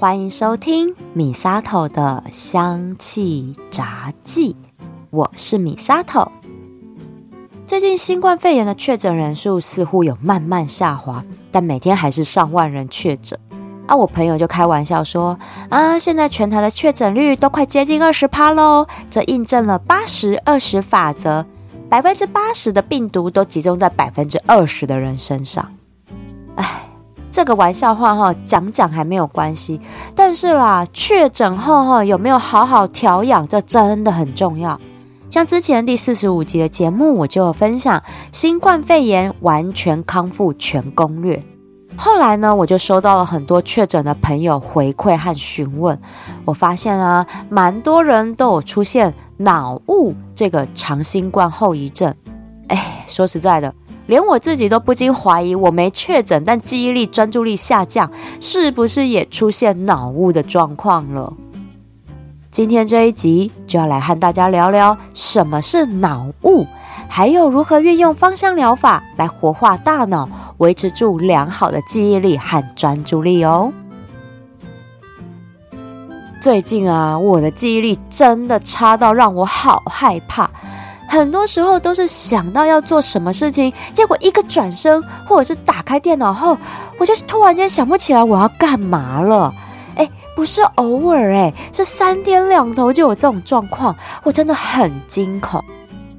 欢迎收听米沙头的香气杂记，我是米沙头。最近新冠肺炎的确诊人数似乎有慢慢下滑，但每天还是上万人确诊。啊，我朋友就开玩笑说：“啊，现在全台的确诊率都快接近二十趴喽，这印证了八十二十法则，百分之八十的病毒都集中在百分之二十的人身上。”哎，这个玩笑话哈，讲讲还没有关系，但是啦，确诊后哈有没有好好调养，这真的很重要。像之前第四十五集的节目，我就有分享新冠肺炎完全康复全攻略。后来呢，我就收到了很多确诊的朋友回馈和询问。我发现啊，蛮多人都有出现脑雾这个长新冠后遗症。哎，说实在的，连我自己都不禁怀疑，我没确诊，但记忆力、专注力下降，是不是也出现脑雾的状况了？今天这一集就要来和大家聊聊什么是脑雾，还有如何运用芳香疗法来活化大脑，维持住良好的记忆力和专注力哦。最近啊，我的记忆力真的差到让我好害怕，很多时候都是想到要做什么事情，结果一个转身或者是打开电脑后，我就突然间想不起来我要干嘛了。哎不是偶尔哎，是三天两头就有这种状况，我真的很惊恐。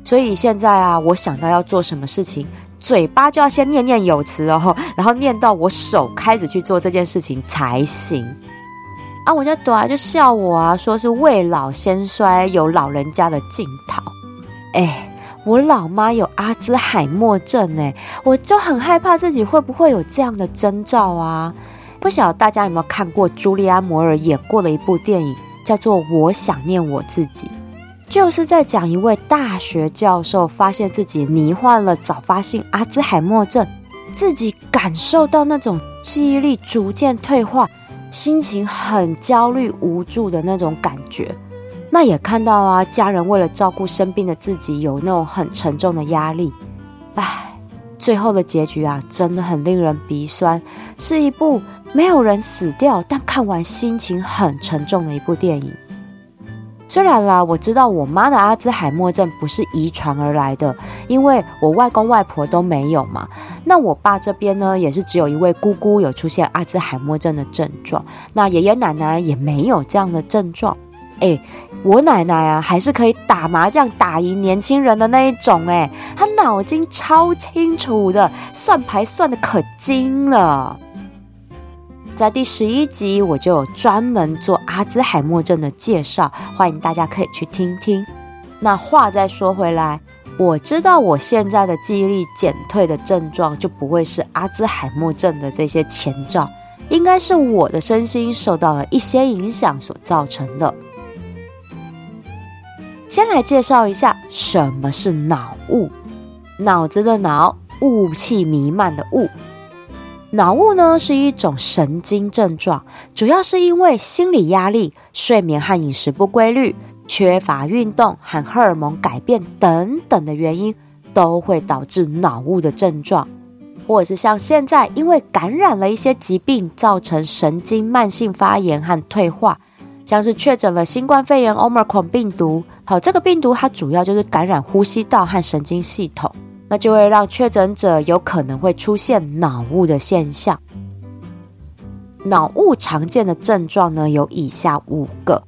所以现在啊，我想到要做什么事情，嘴巴就要先念念有词哦，然后念到我手开始去做这件事情才行。啊，我家朵儿就笑我啊，说是未老先衰，有老人家的镜头。哎，我老妈有阿兹海默症哎，我就很害怕自己会不会有这样的征兆啊。不晓得大家有没有看过朱利安·摩尔演过的一部电影，叫做《我想念我自己》，就是在讲一位大学教授发现自己罹患了早发性阿兹海默症，自己感受到那种记忆力逐渐退化，心情很焦虑无助的那种感觉。那也看到啊，家人为了照顾生病的自己，有那种很沉重的压力。唉，最后的结局啊，真的很令人鼻酸，是一部。没有人死掉，但看完心情很沉重的一部电影。虽然啦，我知道我妈的阿兹海默症不是遗传而来的，因为我外公外婆都没有嘛。那我爸这边呢，也是只有一位姑姑有出现阿兹海默症的症状，那爷爷奶奶也没有这样的症状。哎，我奶奶啊，还是可以打麻将打赢年轻人的那一种。哎，她脑筋超清楚的，算牌算的可精了。在第十一集，我就有专门做阿兹海默症的介绍，欢迎大家可以去听听。那话再说回来，我知道我现在的记忆力减退的症状就不会是阿兹海默症的这些前兆，应该是我的身心受到了一些影响所造成的。先来介绍一下什么是脑雾，脑子的脑，雾气弥漫的雾。脑雾呢是一种神经症状，主要是因为心理压力、睡眠和饮食不规律、缺乏运动和荷尔蒙改变等等的原因，都会导致脑雾的症状，或者是像现在因为感染了一些疾病，造成神经慢性发炎和退化，像是确诊了新冠肺炎 Omicron 病毒，好，这个病毒它主要就是感染呼吸道和神经系统。那就会让确诊者有可能会出现脑雾的现象。脑雾常见的症状呢有以下五个，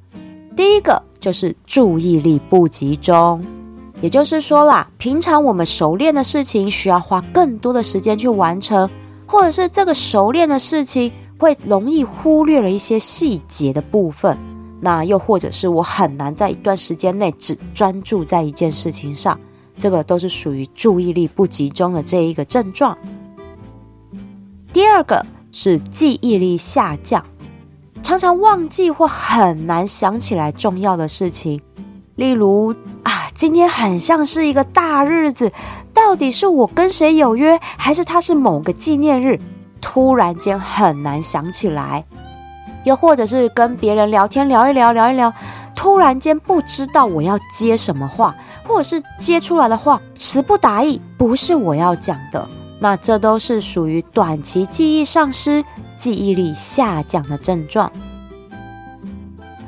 第一个就是注意力不集中，也就是说啦，平常我们熟练的事情需要花更多的时间去完成，或者是这个熟练的事情会容易忽略了一些细节的部分，那又或者是我很难在一段时间内只专注在一件事情上。这个都是属于注意力不集中的这一个症状。第二个是记忆力下降，常常忘记或很难想起来重要的事情。例如啊，今天很像是一个大日子，到底是我跟谁有约，还是他是某个纪念日？突然间很难想起来。又或者是跟别人聊天聊一聊聊一聊，突然间不知道我要接什么话。或者是接出来的话词不达意，不是我要讲的，那这都是属于短期记忆丧失、记忆力下降的症状。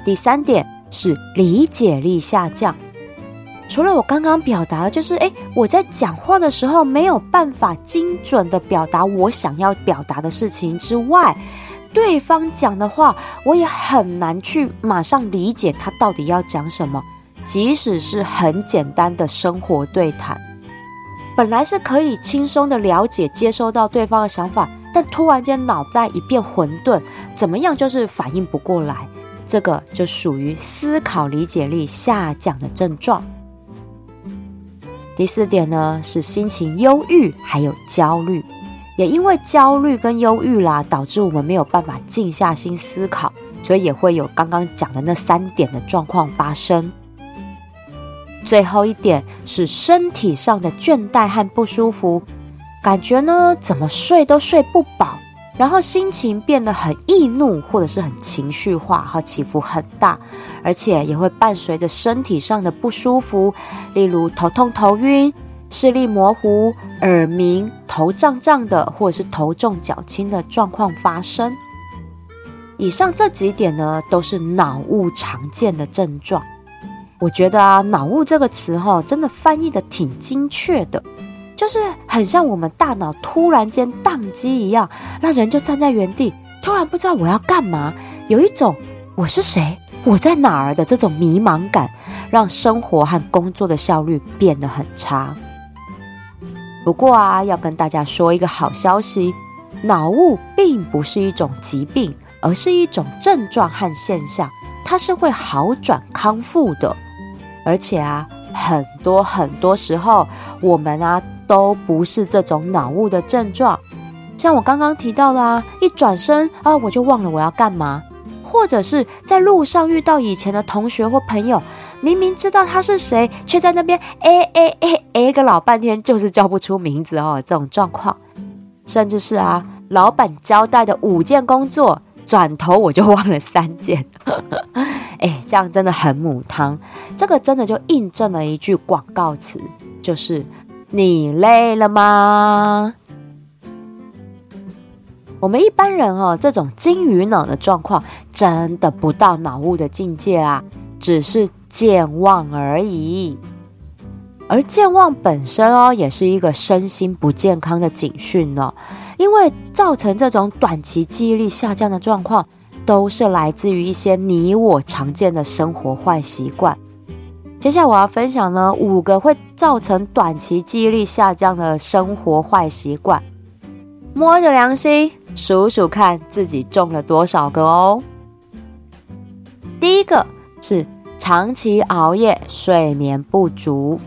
第三点是理解力下降。除了我刚刚表达的，就是诶，我在讲话的时候没有办法精准的表达我想要表达的事情之外，对方讲的话，我也很难去马上理解他到底要讲什么。即使是很简单的生活对谈，本来是可以轻松的了解、接收到对方的想法，但突然间脑袋一片混沌，怎么样就是反应不过来，这个就属于思考理解力下降的症状。第四点呢，是心情忧郁，还有焦虑，也因为焦虑跟忧郁啦，导致我们没有办法静下心思考，所以也会有刚刚讲的那三点的状况发生。最后一点是身体上的倦怠和不舒服，感觉呢怎么睡都睡不饱。然后心情变得很易怒，或者是很情绪化，和起伏很大，而且也会伴随着身体上的不舒服，例如头痛、头晕、视力模糊、耳鸣、头胀胀的，或者是头重脚轻的状况发生。以上这几点呢，都是脑雾常见的症状。我觉得啊，脑雾这个词哈，真的翻译的挺精确的。就是很像我们大脑突然间宕机一样，让人就站在原地，突然不知道我要干嘛，有一种我是谁，我在哪儿的这种迷茫感，让生活和工作的效率变得很差。不过啊，要跟大家说一个好消息，脑雾并不是一种疾病，而是一种症状和现象，它是会好转康复的，而且啊，很多很多时候我们啊。都不是这种脑雾的症状，像我刚刚提到的啊，一转身啊，我就忘了我要干嘛，或者是在路上遇到以前的同学或朋友，明明知道他是谁，却在那边哎哎哎哎个老半天，就是叫不出名字哦，这种状况，甚至是啊，老板交代的五件工作，转头我就忘了三件，哎，这样真的很母汤，这个真的就印证了一句广告词，就是。你累了吗？我们一般人哦，这种金鱼脑的状况真的不到脑雾的境界啊，只是健忘而已。而健忘本身哦，也是一个身心不健康的警讯呢，因为造成这种短期记忆力下降的状况，都是来自于一些你我常见的生活坏习惯。接下来我要分享呢五个会造成短期记忆力下降的生活坏习惯，摸着良心数数看自己中了多少个哦。第一个是长期熬夜、睡眠不足，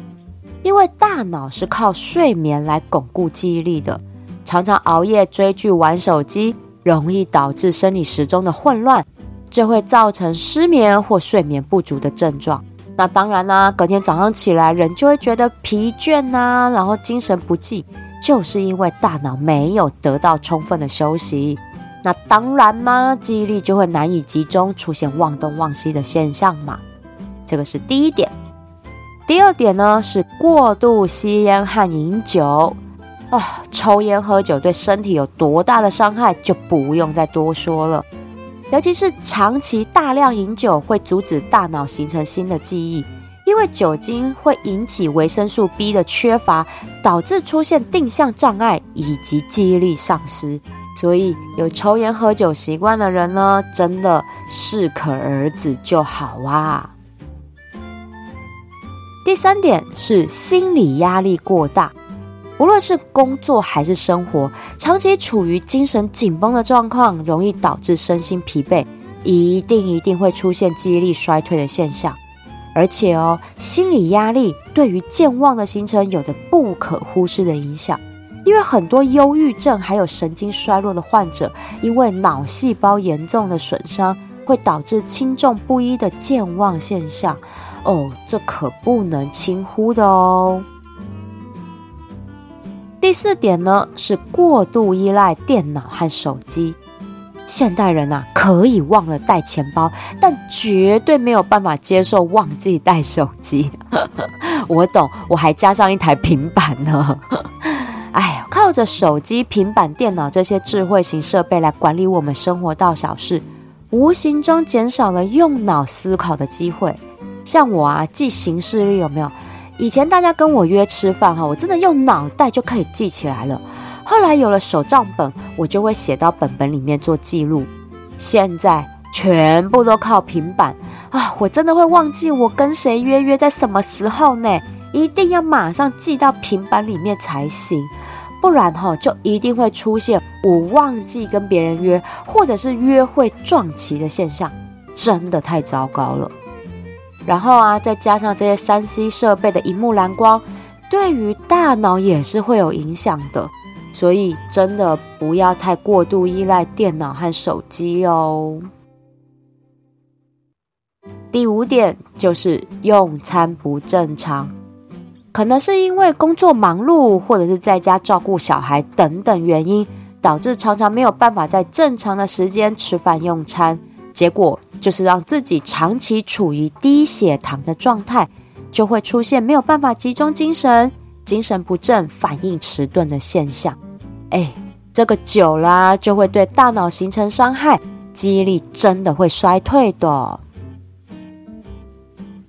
因为大脑是靠睡眠来巩固记忆力的，常常熬夜追剧、玩手机，容易导致生理时钟的混乱，这会造成失眠或睡眠不足的症状。那当然啦，隔天早上起来，人就会觉得疲倦呐，然后精神不济，就是因为大脑没有得到充分的休息。那当然嘛，记忆力就会难以集中，出现忘东忘西的现象嘛。这个是第一点。第二点呢，是过度吸烟和饮酒。啊，抽烟喝酒对身体有多大的伤害，就不用再多说了。尤其是长期大量饮酒会阻止大脑形成新的记忆，因为酒精会引起维生素 B 的缺乏，导致出现定向障碍以及记忆力丧失。所以有抽烟喝酒习惯的人呢，真的适可而止就好啊。第三点是心理压力过大。无论是工作还是生活，长期处于精神紧绷的状况，容易导致身心疲惫，一定一定会出现记忆力衰退的现象。而且哦，心理压力对于健忘的形成有着不可忽视的影响。因为很多忧郁症还有神经衰弱的患者，因为脑细胞严重的损伤，会导致轻重不一的健忘现象。哦，这可不能轻忽的哦。第四点呢，是过度依赖电脑和手机。现代人啊，可以忘了带钱包，但绝对没有办法接受忘记带手机。我懂，我还加上一台平板呢。哎呀，靠着手机、平板电脑这些智慧型设备来管理我们生活大小事，无形中减少了用脑思考的机会。像我啊，记行事历有没有？以前大家跟我约吃饭哈，我真的用脑袋就可以记起来了。后来有了手账本，我就会写到本本里面做记录。现在全部都靠平板啊，我真的会忘记我跟谁约约在什么时候呢？一定要马上记到平板里面才行，不然哈就一定会出现我忘记跟别人约，或者是约会撞期的现象，真的太糟糕了。然后啊，再加上这些三 C 设备的荧幕蓝光，对于大脑也是会有影响的。所以真的不要太过度依赖电脑和手机哦。第五点就是用餐不正常，可能是因为工作忙碌，或者是在家照顾小孩等等原因，导致常常没有办法在正常的时间吃饭用餐，结果。就是让自己长期处于低血糖的状态，就会出现没有办法集中精神、精神不振、反应迟钝的现象。哎，这个久了就会对大脑形成伤害，记忆力真的会衰退的。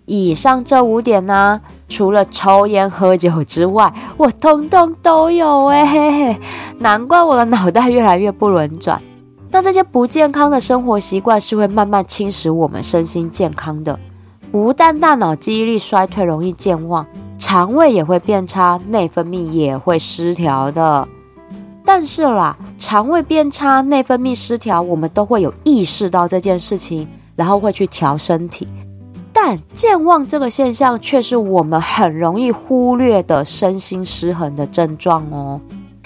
以上这五点呢，除了抽烟喝酒之外，我通通都有哎，难怪我的脑袋越来越不轮转。那这些不健康的生活习惯是会慢慢侵蚀我们身心健康的，不但大脑记忆力衰退，容易健忘，肠胃也会变差，内分泌也会失调的。但是啦，肠胃变差、内分泌失调，我们都会有意识到这件事情，然后会去调身体。但健忘这个现象，却是我们很容易忽略的身心失衡的症状哦。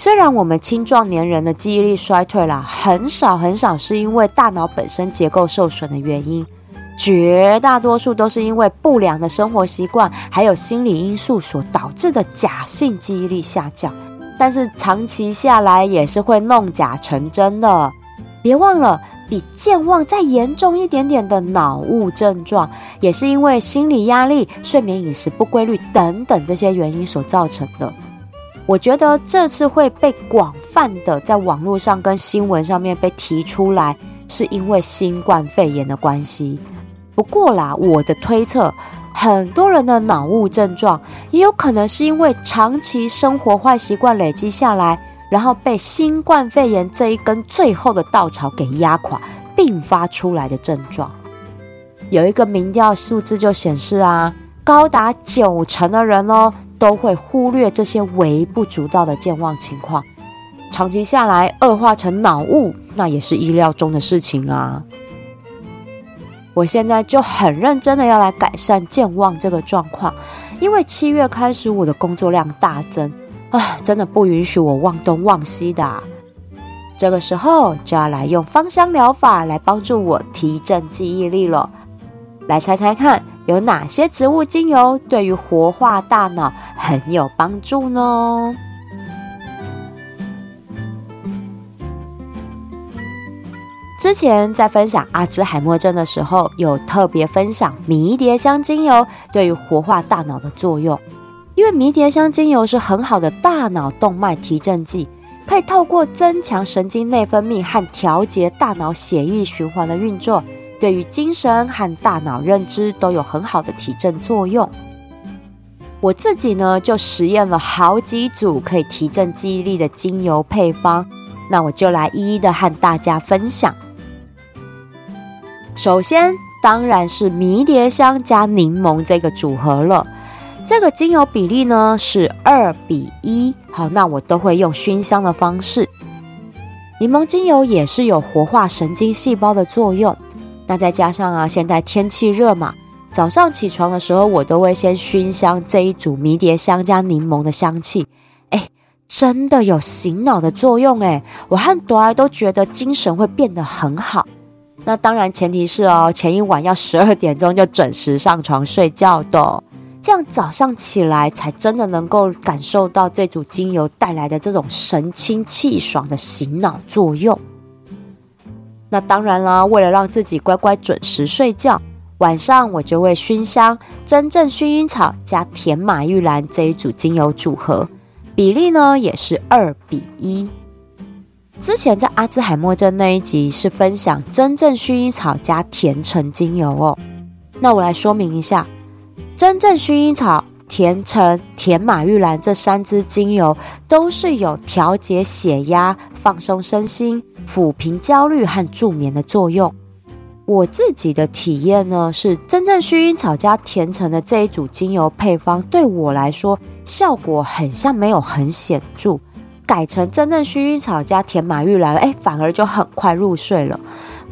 虽然我们青壮年人的记忆力衰退啦，很少很少是因为大脑本身结构受损的原因，绝大多数都是因为不良的生活习惯还有心理因素所导致的假性记忆力下降。但是长期下来也是会弄假成真的。别忘了，比健忘再严重一点点的脑雾症状，也是因为心理压力、睡眠饮食不规律等等这些原因所造成的。我觉得这次会被广泛的在网络上跟新闻上面被提出来，是因为新冠肺炎的关系。不过啦，我的推测，很多人的脑雾症状也有可能是因为长期生活坏习惯累积下来，然后被新冠肺炎这一根最后的稻草给压垮，并发出来的症状。有一个民调数字就显示啊，高达九成的人哦。都会忽略这些微不足道的健忘情况，长期下来恶化成脑雾，那也是意料中的事情啊。我现在就很认真的要来改善健忘这个状况，因为七月开始我的工作量大增啊，真的不允许我忘东忘西的。这个时候就要来用芳香疗法来帮助我提振记忆力了，来猜猜看。有哪些植物精油对于活化大脑很有帮助呢？之前在分享阿兹海默症的时候，有特别分享迷迭香精油对于活化大脑的作用，因为迷迭香精油是很好的大脑动脉提振剂，可以透过增强神经内分泌和调节大脑血液循环的运作。对于精神和大脑认知都有很好的提振作用。我自己呢就实验了好几组可以提振记忆力的精油配方，那我就来一一的和大家分享。首先当然是迷迭香加柠檬这个组合了，这个精油比例呢是二比一。好，那我都会用熏香的方式。柠檬精油也是有活化神经细胞的作用。那再加上啊，现在天气热嘛，早上起床的时候，我都会先熏香这一组迷迭香加柠檬的香气，哎，真的有醒脑的作用哎，我和朵儿都觉得精神会变得很好。那当然前提是哦，前一晚要十二点钟就准时上床睡觉的，这样早上起来才真的能够感受到这组精油带来的这种神清气爽的醒脑作用。那当然啦，为了让自己乖乖准时睡觉，晚上我就会熏香真正薰衣草加甜马玉兰这一组精油组合，比例呢也是二比一。之前在阿兹海默症那一集是分享真正薰衣草加甜橙精油哦。那我来说明一下，真正薰衣草、甜橙、甜马玉兰这三支精油都是有调节血压、放松身心、抚平焦虑和助眠的作用。我自己的体验呢，是真正薰衣草加甜橙的这一组精油配方，对我来说效果很像没有很显著。改成真正薰衣草加甜马玉兰，哎，反而就很快入睡了。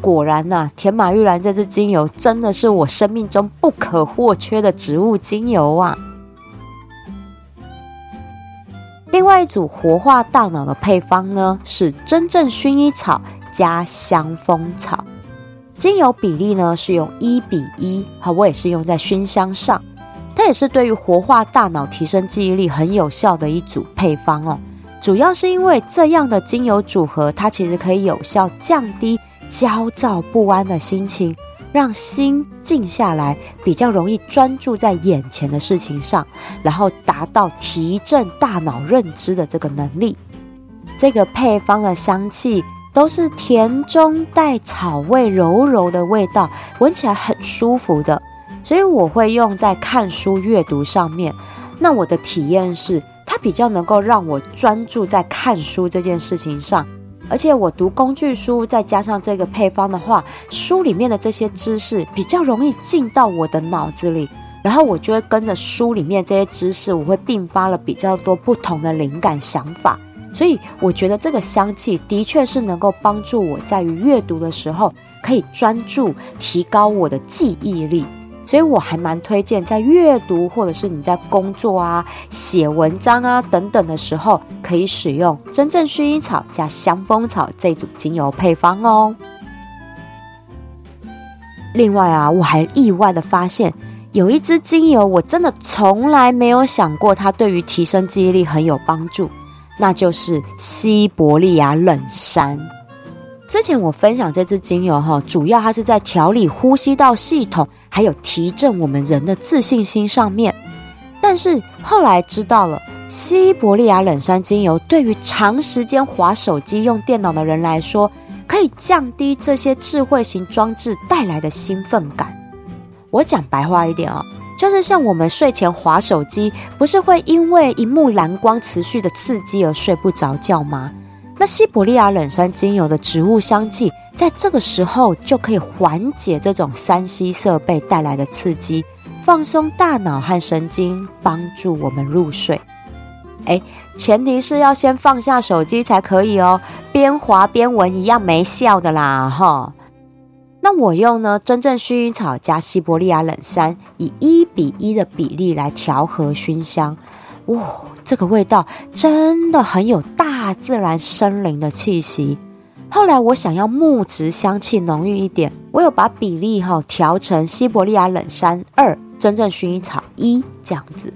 果然呐，甜马玉兰这支精油真的是我生命中不可或缺的植物精油啊。另外一组活化大脑的配方呢，是真正薰衣草加香蜂草。精油比例呢是用一比一，好，我也是用在熏香上，它也是对于活化大脑、提升记忆力很有效的一组配方哦。主要是因为这样的精油组合，它其实可以有效降低焦躁不安的心情，让心静下来，比较容易专注在眼前的事情上，然后达到提振大脑认知的这个能力。这个配方的香气。都是甜中带草味、柔柔的味道，闻起来很舒服的，所以我会用在看书阅读上面。那我的体验是，它比较能够让我专注在看书这件事情上，而且我读工具书再加上这个配方的话，书里面的这些知识比较容易进到我的脑子里，然后我就会跟着书里面这些知识，我会并发了比较多不同的灵感想法。所以我觉得这个香气的确是能够帮助我在于阅读的时候可以专注，提高我的记忆力。所以我还蛮推荐在阅读或者是你在工作啊、写文章啊等等的时候，可以使用真正薰衣草加香蜂草这组精油配方哦。另外啊，我还意外的发现有一支精油，我真的从来没有想过它对于提升记忆力很有帮助。那就是西伯利亚冷杉。之前我分享这支精油哈，主要它是在调理呼吸道系统，还有提振我们人的自信心上面。但是后来知道了，西伯利亚冷杉精油对于长时间滑手机、用电脑的人来说，可以降低这些智慧型装置带来的兴奋感。我讲白话一点啊。就是像我们睡前划手机，不是会因为一幕蓝光持续的刺激而睡不着觉吗？那西伯利亚冷杉精油的植物香气，在这个时候就可以缓解这种三 C 设备带来的刺激，放松大脑和神经，帮助我们入睡。哎，前提是要先放下手机才可以哦，边滑边闻一样没效的啦，哈。那我用呢真正薰衣草加西伯利亚冷杉，以一比一的比例来调和熏香，哇，这个味道真的很有大自然森林的气息。后来我想要木质香气浓郁一点，我有把比例哈调成西伯利亚冷杉二，真正薰衣草一这样子。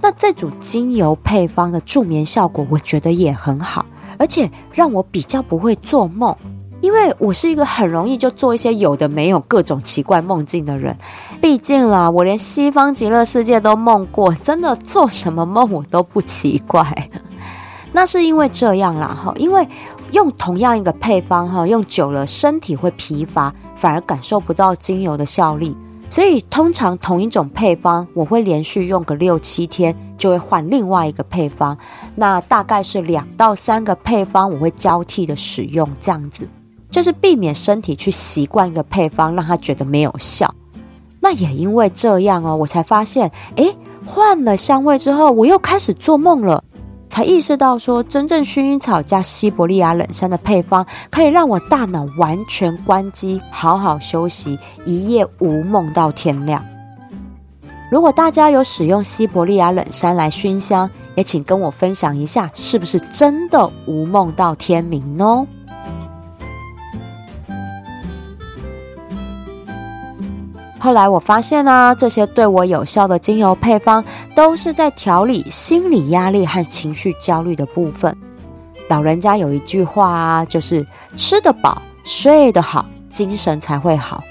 那这组精油配方的助眠效果，我觉得也很好，而且让我比较不会做梦。因为我是一个很容易就做一些有的没有各种奇怪梦境的人，毕竟啦，我连西方极乐世界都梦过，真的做什么梦我都不奇怪。那是因为这样啦，哈，因为用同样一个配方哈，用久了身体会疲乏，反而感受不到精油的效力，所以通常同一种配方，我会连续用个六七天，就会换另外一个配方。那大概是两到三个配方，我会交替的使用，这样子。就是避免身体去习惯一个配方，让他觉得没有效。那也因为这样哦，我才发现，诶，换了香味之后，我又开始做梦了。才意识到说，真正薰衣草加西伯利亚冷杉的配方，可以让我大脑完全关机，好好休息，一夜无梦到天亮。如果大家有使用西伯利亚冷杉来熏香，也请跟我分享一下，是不是真的无梦到天明呢？后来我发现呢，这些对我有效的精油配方，都是在调理心理压力和情绪焦虑的部分。老人家有一句话啊，就是吃得饱、睡得好，精神才会好。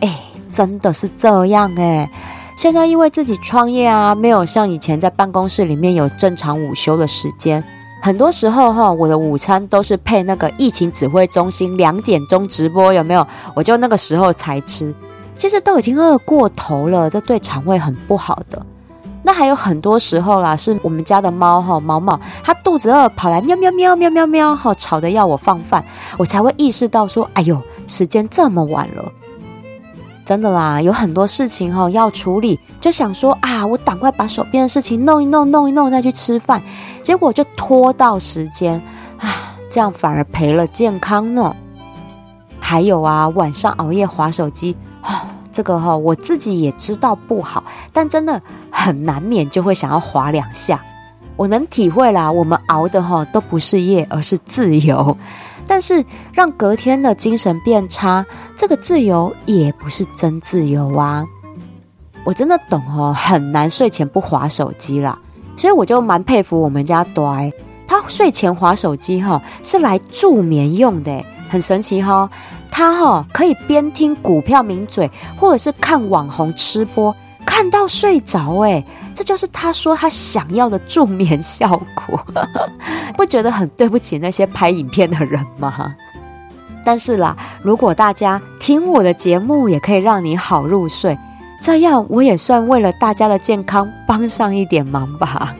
哎，真的是这样哎。现在因为自己创业啊，没有像以前在办公室里面有正常午休的时间，很多时候哈，我的午餐都是配那个疫情指挥中心两点钟直播，有没有？我就那个时候才吃，其实都已经饿过头了，这对肠胃很不好的。那还有很多时候啦，是我们家的猫哈，毛毛它肚子饿，跑来喵喵喵喵喵喵哈，吵着要我放饭，我才会意识到说，哎呦，时间这么晚了。真的啦，有很多事情哈要处理，就想说啊，我赶快把手边的事情弄一弄，弄一弄再去吃饭，结果就拖到时间啊，这样反而赔了健康呢。还有啊，晚上熬夜划手机啊，这个哈我自己也知道不好，但真的很难免就会想要划两下。我能体会啦，我们熬的哈都不是夜，而是自由。但是让隔天的精神变差，这个自由也不是真自由啊！我真的懂哦，很难睡前不划手机啦，所以我就蛮佩服我们家呆，他睡前划手机哈是来助眠用的，很神奇哈！他哈可以边听股票名嘴，或者是看网红吃播，看到睡着哎。这就是他说他想要的助眠效果，不觉得很对不起那些拍影片的人吗？但是啦，如果大家听我的节目也可以让你好入睡，这样我也算为了大家的健康帮上一点忙吧。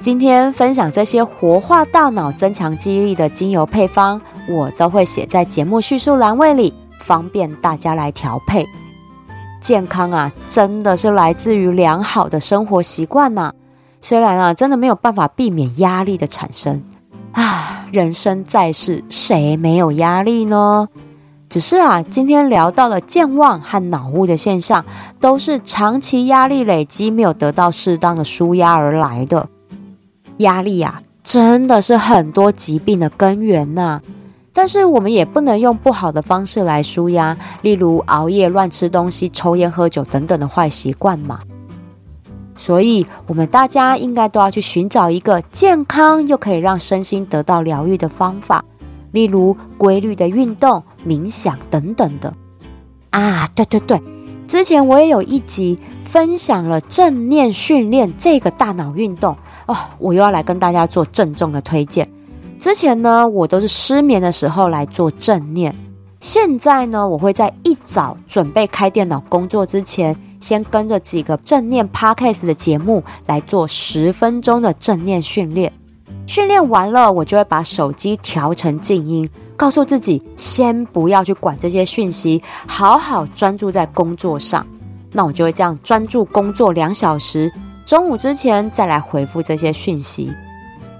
今天分享这些活化大脑、增强记忆力的精油配方，我都会写在节目叙述栏位里，方便大家来调配。健康啊，真的是来自于良好的生活习惯呐。虽然啊，真的没有办法避免压力的产生啊，人生在世，谁没有压力呢？只是啊，今天聊到了健忘和脑雾的现象，都是长期压力累积没有得到适当的舒压而来的。压力啊，真的是很多疾病的根源呐。但是我们也不能用不好的方式来舒压，例如熬夜、乱吃东西、抽烟、喝酒等等的坏习惯嘛。所以，我们大家应该都要去寻找一个健康又可以让身心得到疗愈的方法，例如规律的运动、冥想等等的。啊，对对对，之前我也有一集分享了正念训练这个大脑运动哦，我又要来跟大家做郑重的推荐。之前呢，我都是失眠的时候来做正念。现在呢，我会在一早准备开电脑工作之前，先跟着几个正念 podcast 的节目来做十分钟的正念训练。训练完了，我就会把手机调成静音，告诉自己先不要去管这些讯息，好好专注在工作上。那我就会这样专注工作两小时，中午之前再来回复这些讯息。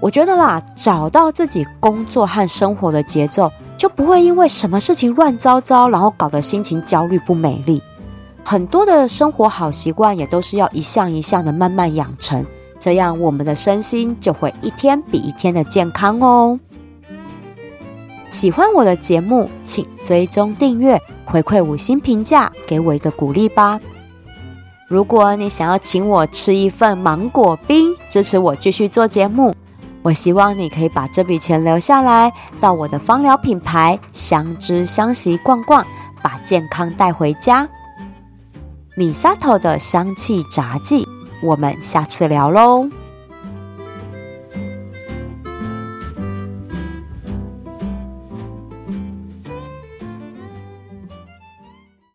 我觉得啦，找到自己工作和生活的节奏，就不会因为什么事情乱糟糟，然后搞得心情焦虑不美丽。很多的生活好习惯也都是要一项一项的慢慢养成，这样我们的身心就会一天比一天的健康哦。喜欢我的节目，请追踪订阅，回馈五星评价，给我一个鼓励吧。如果你想要请我吃一份芒果冰，支持我继续做节目。我希望你可以把这笔钱留下来，到我的芳疗品牌相知相惜逛逛，把健康带回家。米萨头的香气杂技，我们下次聊喽。